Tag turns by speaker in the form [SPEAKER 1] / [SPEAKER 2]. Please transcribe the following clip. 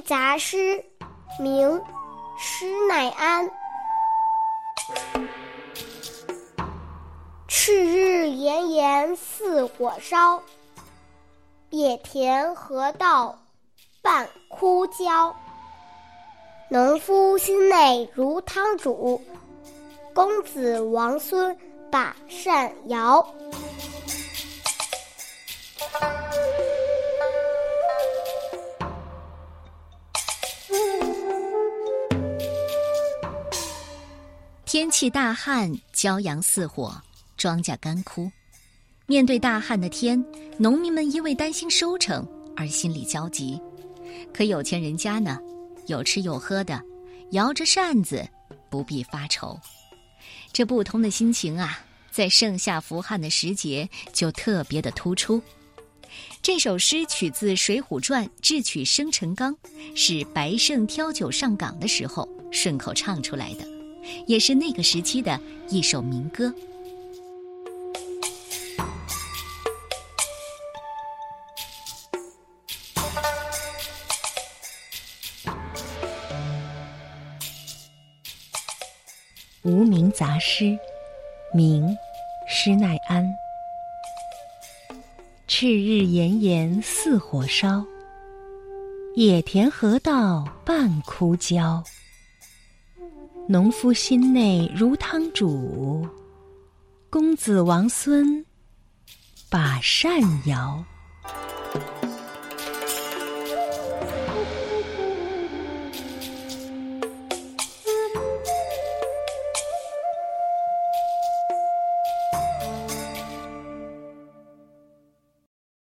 [SPEAKER 1] 杂诗，明·施耐庵。赤日炎炎似火烧，野田河道半枯焦。农夫心内如汤煮，公子王孙把扇摇。
[SPEAKER 2] 天气大旱，骄阳似火，庄稼干枯。面对大旱的天，农民们因为担心收成而心里焦急。可有钱人家呢，有吃有喝的，摇着扇子，不必发愁。这不同的心情啊，在盛夏伏旱的时节就特别的突出。这首诗取自《水浒传》智取生辰纲，是白胜挑酒上岗的时候顺口唱出来的。也是那个时期的一首民歌。
[SPEAKER 3] 无名杂诗，明，施耐庵。赤日炎炎似火烧，野田河道半枯焦。农夫心内如汤煮，公子王孙把扇摇。